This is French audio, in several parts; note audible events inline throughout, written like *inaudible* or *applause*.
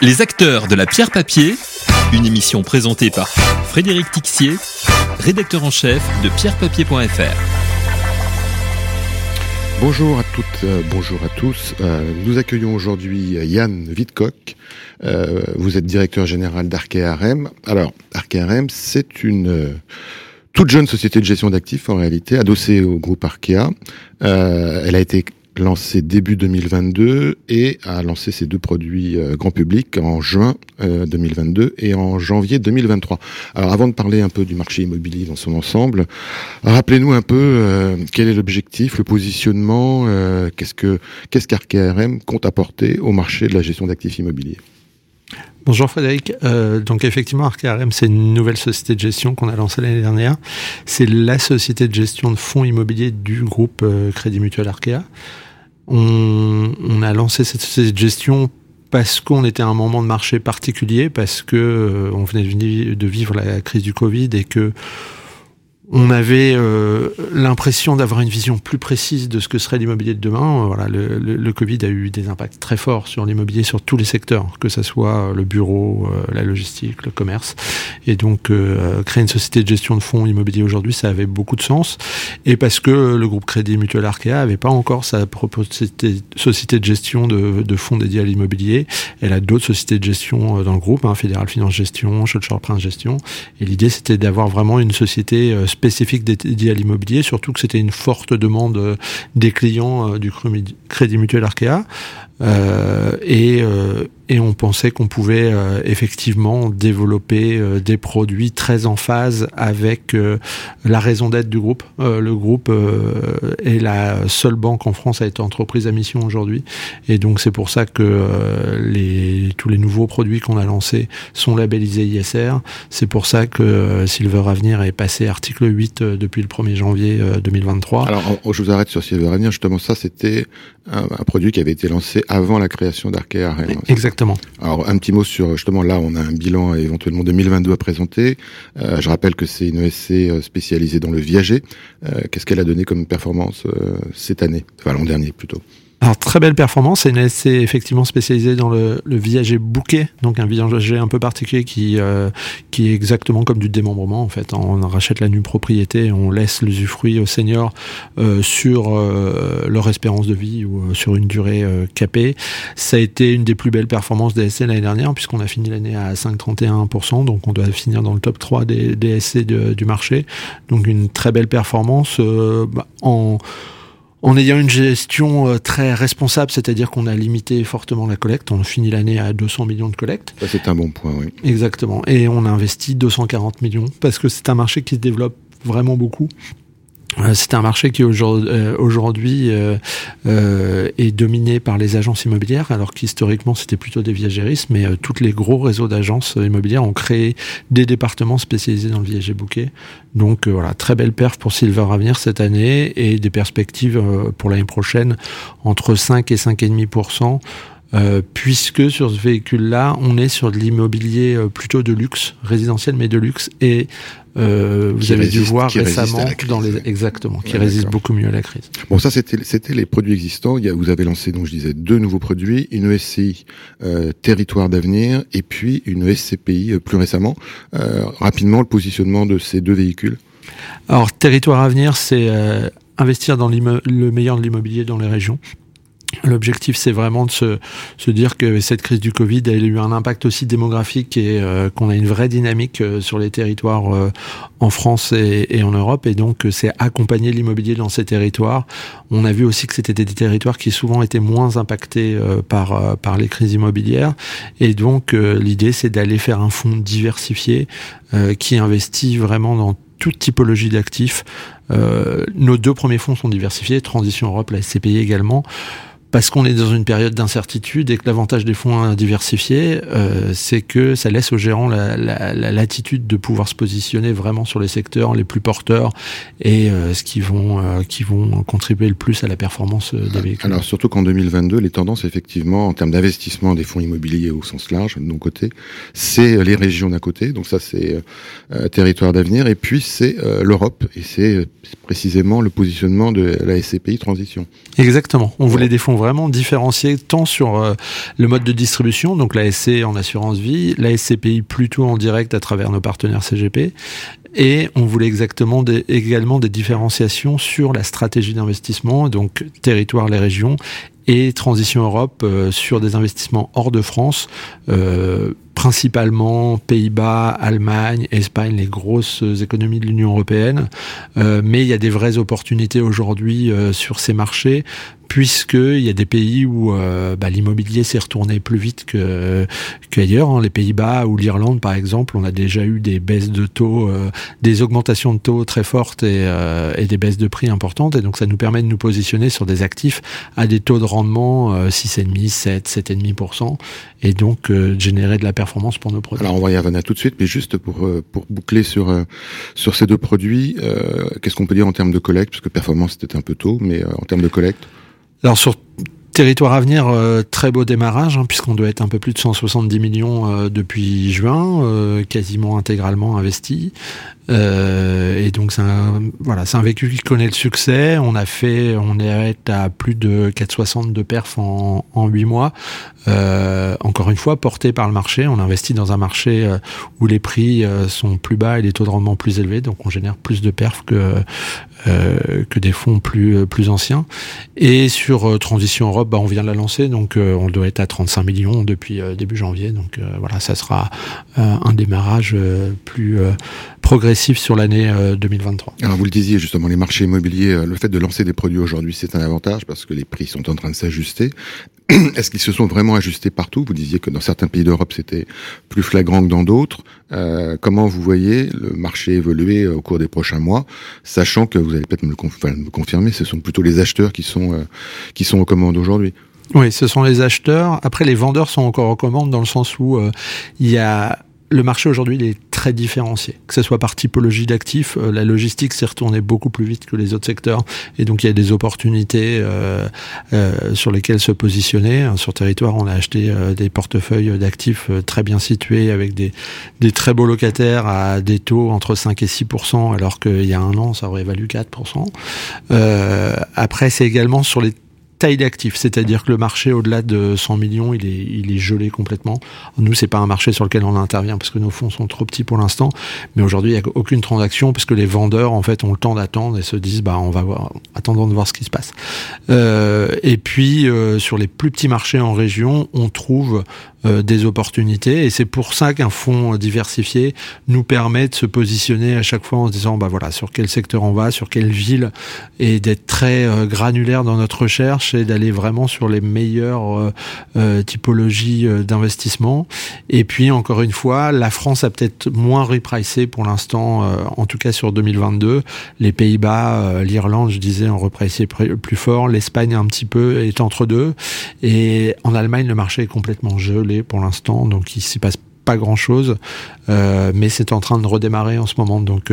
Les acteurs de la pierre papier, une émission présentée par Frédéric Tixier, rédacteur en chef de pierrepapier.fr. Bonjour à toutes, euh, bonjour à tous. Euh, nous accueillons aujourd'hui Yann Wittkock. Euh, vous êtes directeur général d'Arkea Alors, Arkea c'est une euh, toute jeune société de gestion d'actifs en réalité, adossée au groupe Arkea. elle a été lancé début 2022 et a lancé ses deux produits euh, grand public en juin 2022 euh, et en janvier 2023. Alors avant de parler un peu du marché immobilier dans son ensemble, rappelez-nous un peu euh, quel est l'objectif, le positionnement, qu'est-ce que qu'est-ce compte apporter au marché de la gestion d'actifs immobiliers? Bonjour Frédéric. Donc effectivement, ArcaRM, c'est une nouvelle société de gestion qu'on a lancée l'année dernière. C'est la société de gestion de fonds immobiliers du groupe Crédit Mutuel Arkea. On, a lancé cette, gestion parce qu'on était à un moment de marché particulier, parce que euh, on venait de vivre la crise du Covid et que on avait euh, l'impression d'avoir une vision plus précise de ce que serait l'immobilier de demain. Voilà, le, le, Covid a eu des impacts très forts sur l'immobilier, sur tous les secteurs, que ce soit le bureau, euh, la logistique, le commerce. Et donc, euh, créer une société de gestion de fonds immobiliers aujourd'hui, ça avait beaucoup de sens. Et parce que le groupe Crédit Mutuel Arkea avait pas encore sa propre société de gestion de, de fonds dédiés à l'immobilier. Elle a d'autres sociétés de gestion dans le groupe, hein, Fédéral Finance Gestion, Schulcher Prince Gestion. Et l'idée, c'était d'avoir vraiment une société spécifique dédié à l'immobilier, surtout que c'était une forte demande euh, des clients euh, du Crédit Mutuel Arkea. Euh, et, et, on pensait qu'on pouvait euh, effectivement développer des produits très en phase avec la raison d'être du groupe. le groupe est la seule banque en France à être entreprise à mission aujourd'hui, et donc c'est pour ça que les, tous les nouveaux produits qu'on a lancés sont labellisés ISR. C'est pour ça que Silver Avenir est passé article 8 depuis le 1er janvier 2023. Alors je vous arrête sur Silver Avenir, justement ça c'était un, un produit qui avait été lancé avant la création d'Arkea Exactement. Alors un petit mot sur justement là, on a un bilan éventuellement 2022 à présenter. Euh, je rappelle que c'est une ESC euh, spécialisée dans le viager. Euh, Qu'est-ce qu'elle a donné comme performance cette année, enfin l'an dernier plutôt alors très belle performance, une SC effectivement spécialisée dans le, le viager bouquet, donc un viager un peu particulier qui euh, qui est exactement comme du démembrement en fait. On rachète la nue propriété, on laisse l'usufruit aux seniors euh, sur euh, leur espérance de vie ou euh, sur une durée euh, capée. Ça a été une des plus belles performances des SC l'année dernière puisqu'on a fini l'année à 5,31%, donc on doit finir dans le top 3 des, des SC du marché. Donc une très belle performance bah, en en ayant une gestion euh, très responsable, c'est-à-dire qu'on a limité fortement la collecte. On finit l'année à 200 millions de collectes. C'est un bon point, oui. Exactement. Et on a investi 240 millions parce que c'est un marché qui se développe vraiment beaucoup. Euh, c'est un marché qui euh, aujourd'hui euh, est dominé par les agences immobilières, alors qu'historiquement c'était plutôt des viagéristes, mais tous les gros réseaux d'agences immobilières ont créé des départements spécialisés dans le viager bouquet. Donc voilà, très belle perf pour Silver Avenir cette année et des perspectives pour l'année prochaine entre 5 et 5,5%. Euh, puisque sur ce véhicule-là, on est sur de l'immobilier plutôt de luxe, résidentiel mais de luxe, et euh, vous avez dû voir récemment dans les exactement qui résiste beaucoup mieux à la crise. Bon, ça c'était c'était les produits existants. Il y a, vous avez lancé donc je disais deux nouveaux produits, une ESCI euh, territoire d'avenir et puis une SCPI euh, plus récemment. Euh, rapidement le positionnement de ces deux véhicules. Alors territoire avenir, c'est euh, investir dans le meilleur de l'immobilier dans les régions. L'objectif, c'est vraiment de se, se, dire que cette crise du Covid a eu un impact aussi démographique et euh, qu'on a une vraie dynamique euh, sur les territoires euh, en France et, et, en Europe. Et donc, c'est accompagner l'immobilier dans ces territoires. On a vu aussi que c'était des territoires qui souvent étaient moins impactés par, par les crises immobilières. Et donc, l'idée, c'est d'aller faire un fonds diversifié qui investit vraiment dans toute typologie d'actifs. nos deux premiers fonds sont diversifiés, Transition Europe, la SCPI également parce qu'on est dans une période d'incertitude et que l'avantage des fonds diversifiés, euh, c'est que ça laisse aux gérants la, la, la, latitude de pouvoir se positionner vraiment sur les secteurs les plus porteurs et euh, ce qui vont euh, qui vont contribuer le plus à la performance euh, des véhicules. Alors surtout qu'en 2022, les tendances effectivement en termes d'investissement des fonds immobiliers au sens large de nos côtés, c'est les régions d'un côté, donc ça c'est euh, territoire d'avenir, et puis c'est l'Europe et c'est précisément le positionnement de la SCPI transition. Exactement. On voulait des fonds vraiment différencier tant sur euh, le mode de distribution, donc la SC en assurance vie, la SCPI plutôt en direct à travers nos partenaires CGP, et on voulait exactement également des différenciations sur la stratégie d'investissement, donc territoire, les régions, et Transition Europe euh, sur des investissements hors de France, euh, principalement Pays-Bas, Allemagne, Espagne, les grosses économies de l'Union européenne. Euh, mais il y a des vraies opportunités aujourd'hui sur ces marchés puisqu'il y a des pays où euh, bah, l'immobilier s'est retourné plus vite que qu'ailleurs. Hein. Les Pays-Bas ou l'Irlande, par exemple, on a déjà eu des baisses de taux, euh, des augmentations de taux très fortes et, euh, et, des baisses de prix importantes. Et donc, ça nous permet de nous positionner sur des actifs à des taux de rendement 6,5, 7, 7,5%, et donc de générer de la performance pour nos produits. Alors, on va y revenir tout de suite, mais juste pour pour boucler sur sur ces deux produits, qu'est-ce qu'on peut dire en termes de collecte, parce que performance c'était un peu tôt, mais en termes de collecte? Alors sur Territoire à venir, euh, très beau démarrage, hein, puisqu'on doit être un peu plus de 170 millions euh, depuis juin, euh, quasiment intégralement investi. Et donc c'est un, voilà, c'est un véhicule qui connaît le succès. On a fait, on est à plus de 460 de perf en, en 8 mois. encore une fois, porté par le marché. On investit dans un marché où les prix sont plus bas et les taux de rendement plus élevés, donc on génère plus de perf que que des fonds plus plus anciens. Et sur Transition Europe bah, on vient de la lancer, donc euh, on doit être à 35 millions depuis euh, début janvier. Donc euh, voilà, ça sera un démarrage plus progressif sur l'année 2023. Alors vous le disiez justement, les marchés immobiliers, le fait de lancer des produits aujourd'hui, c'est un avantage parce que les prix sont en train de s'ajuster. *clears throat* Est-ce qu'ils se sont vraiment ajustés partout? Vous disiez que dans certains pays d'Europe, c'était plus flagrant que dans d'autres. Euh, comment vous voyez le marché évoluer au cours des prochains mois, sachant que vous allez peut-être me, le confirmer, ce sont plutôt les acheteurs qui sont euh, qui sont aux commandes aujourd'hui? Oui, ce sont les acheteurs. Après, les vendeurs sont encore aux commandes dans le sens où euh, il y a le marché aujourd'hui est différencié, que ce soit par typologie d'actifs. Euh, la logistique s'est retournée beaucoup plus vite que les autres secteurs, et donc il y a des opportunités euh, euh, sur lesquelles se positionner. Hein, sur territoire, on a acheté des portefeuilles d'actifs très bien situés avec des, des très beaux locataires à des taux entre 5 et 6% alors qu'il y a un an, ça aurait valu 4% Après, c'est également sur les taille c'est-à-dire que le marché au-delà de 100 millions, il est, gelé complètement. Nous, c'est pas un marché sur lequel on intervient parce que nos fonds sont trop petits pour l'instant. Mais aujourd'hui, il n'y a aucune transaction parce que les vendeurs, en fait, ont le temps d'attendre et se disent, bah, on va voir, attendons de voir ce qui se passe. Euh, et puis, euh, sur les plus petits marchés en région, on trouve euh, des opportunités et c'est pour ça qu'un fonds diversifié nous permet de se positionner à chaque fois en se disant, bah voilà, sur quel secteur on va, sur quelle ville et d'être très euh, granulaire dans notre recherche d'aller vraiment sur les meilleures euh, euh, typologies d'investissement. Et puis, encore une fois, la France a peut-être moins repricé pour l'instant, en tout cas sur 2022. Les Pays-Bas, l'Irlande, je disais, ont repricé plus fort. L'Espagne, un petit peu, est entre deux. Et en Allemagne, le marché est complètement gelé pour l'instant, donc il s'y passe pas grand chose, mais c'est en train de redémarrer en ce moment. Donc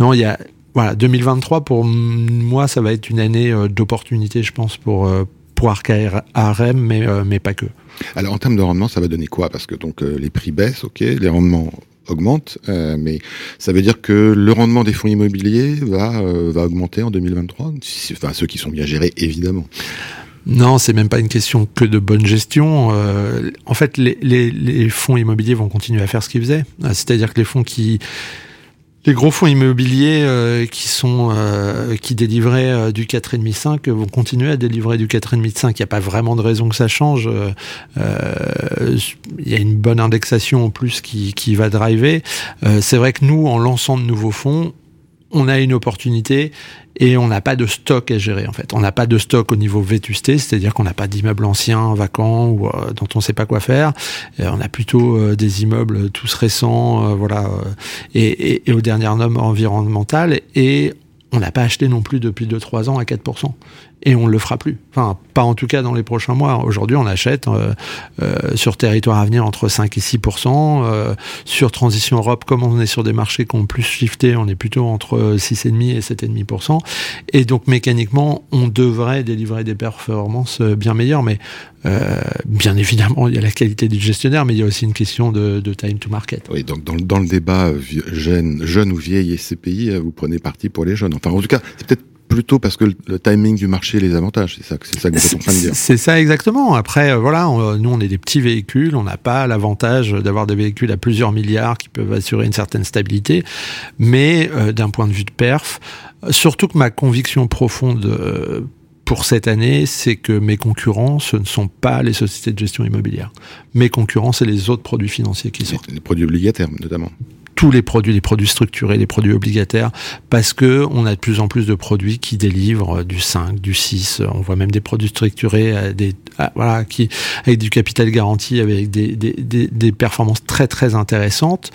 non, il y a voilà, 2023 pour moi, ça va être une année euh, d'opportunité, je pense, pour euh, pour mais euh, mais pas que. Alors en termes de rendement, ça va donner quoi? Parce que donc les prix baissent, ok, les rendements augmentent, mais ça veut dire que le rendement des fonds immobiliers va va augmenter en 2023. Enfin, ceux qui sont bien gérés, évidemment. Non, c'est même pas une question que de bonne gestion. en fait, les, fonds immobiliers vont continuer à faire ce qu'ils faisaient. C'est-à-dire que les fonds qui les gros fonds immobiliers euh, qui sont euh, qui délivraient euh, du 4,5 5 vont continuer à délivrer du 4,5 5. Il n'y a pas vraiment de raison que ça change. Il y a une bonne indexation en plus qui, qui va driver. C'est vrai que nous, en lançant de nouveaux fonds, on a une opportunité et on n'a pas de stock à gérer en fait. On n'a pas de stock au niveau vétusté, c'est-à-dire qu'on n'a pas d'immeubles anciens, vacants ou euh, dont on ne sait pas quoi faire. on a plutôt euh, des immeubles tous récents, euh, voilà, et, et, aux dernières normes environnementales. Et on n'a pas acheté non plus depuis 2-3 ans à 4% et on ne le fera plus. Enfin, pas en tout cas dans les prochains mois. Aujourd'hui, on achète euh, euh, sur territoire à venir entre 5 et 6% euh, Sur Transition Europe, comme on est sur des marchés qui ont plus shifté, on est plutôt entre 6,5 et 7,5% Et donc, mécaniquement, on devrait délivrer des performances bien meilleures. Mais bien évidemment, il y a la qualité du gestionnaire, mais il y a aussi une question de, time to market. Oui, donc dans, dans le débat jeune, jeune ou vieille SCPI, vous prenez parti pour les jeunes. Enfin, en tout cas, c'est peut-être plutôt parce que le, timing du marché les avantage. C'est ça, c'est ça que vous êtes en train de dire. C'est ça exactement. Après, euh, voilà, nous on est des petits véhicules, on n'a pas l'avantage d'avoir des véhicules à plusieurs milliards qui peuvent assurer une certaine stabilité, mais euh, d'un point de vue de perf, surtout que ma conviction profonde euh, pour cette année, c'est que mes concurrents, ce ne sont pas les sociétés de gestion immobilière. Mes concurrents, c'est les autres produits financiers qui sortent. Les produits obligataires, notamment tous les produits, les produits structurés, les produits obligataires, parce que on a de plus en plus de produits qui délivrent du 5, du 6. On voit même des produits structurés, euh, des, ah, voilà, qui avec du capital garanti, avec des, des, des, des performances très très intéressantes.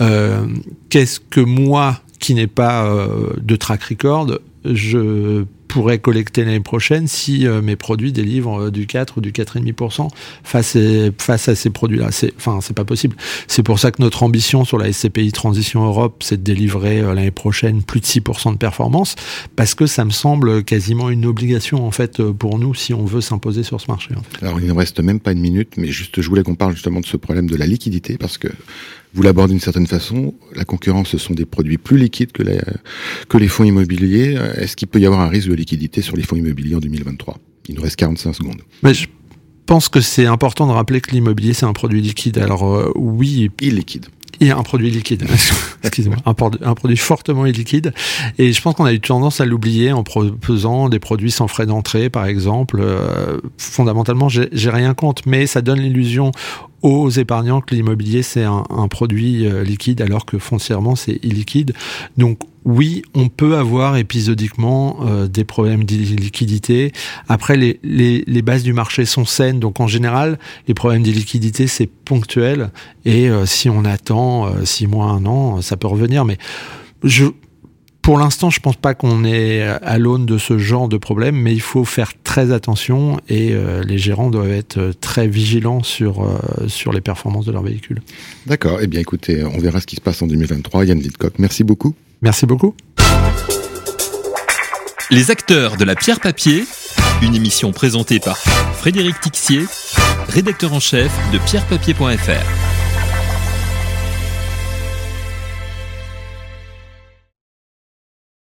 Euh, Qu'est-ce que moi, qui n'ai pas euh, de track record, je pourrais collecter l'année prochaine si euh, mes produits délivrent euh, du 4 ou du 4,5% face, face à ces produits-là. C'est, enfin, c'est pas possible. C'est pour ça que notre ambition sur la SCPI Transition Europe, c'est de délivrer euh, l'année prochaine plus de 6% de performance, parce que ça me semble quasiment une obligation en fait pour nous si on veut s'imposer sur ce marché. Alors il ne reste même pas une minute, mais juste je voulais qu'on parle justement de ce problème de la liquidité, parce que vous l'abordez d'une certaine façon. La concurrence, ce sont des produits plus liquides que les, que les fonds immobiliers. Est-ce qu'il peut y avoir un risque de liquidité sur les fonds immobiliers en 2023 Il nous reste 45 secondes. Mais je pense que c'est important de rappeler que l'immobilier, c'est un produit liquide. Alors euh, oui... Illiquide. Il y a un produit liquide, *laughs* excusez-moi, un, un, produit fortement illiquide. Et je pense qu'on a eu tendance à l'oublier en proposant des produits sans frais d'entrée, par exemple. Euh, fondamentalement, j'ai rien contre, mais ça donne l'illusion aux épargnants que l'immobilier c'est un, un, produit euh, liquide alors que foncièrement c'est illiquide. Donc oui, on peut avoir épisodiquement euh, des problèmes d'illiquidité. Après, les, les, les, bases du marché sont saines, donc en général, les problèmes d'illiquidité c'est ponctuel et euh, si on attend six mois, un an, ça peut revenir. Mais je pour l'instant, je pense pas qu'on est à l'aune de ce genre de problème, mais il faut faire très attention et euh, les gérants doivent être euh, très vigilants sur, euh, sur les performances de leurs véhicules. D'accord. Eh bien, écoutez, on verra ce qui se passe en 2023. Yann Vidcock, merci beaucoup. Merci beaucoup. Les acteurs de la pierre papier, une émission présentée par Frédéric Tixier, rédacteur en chef de pierrepapier.fr.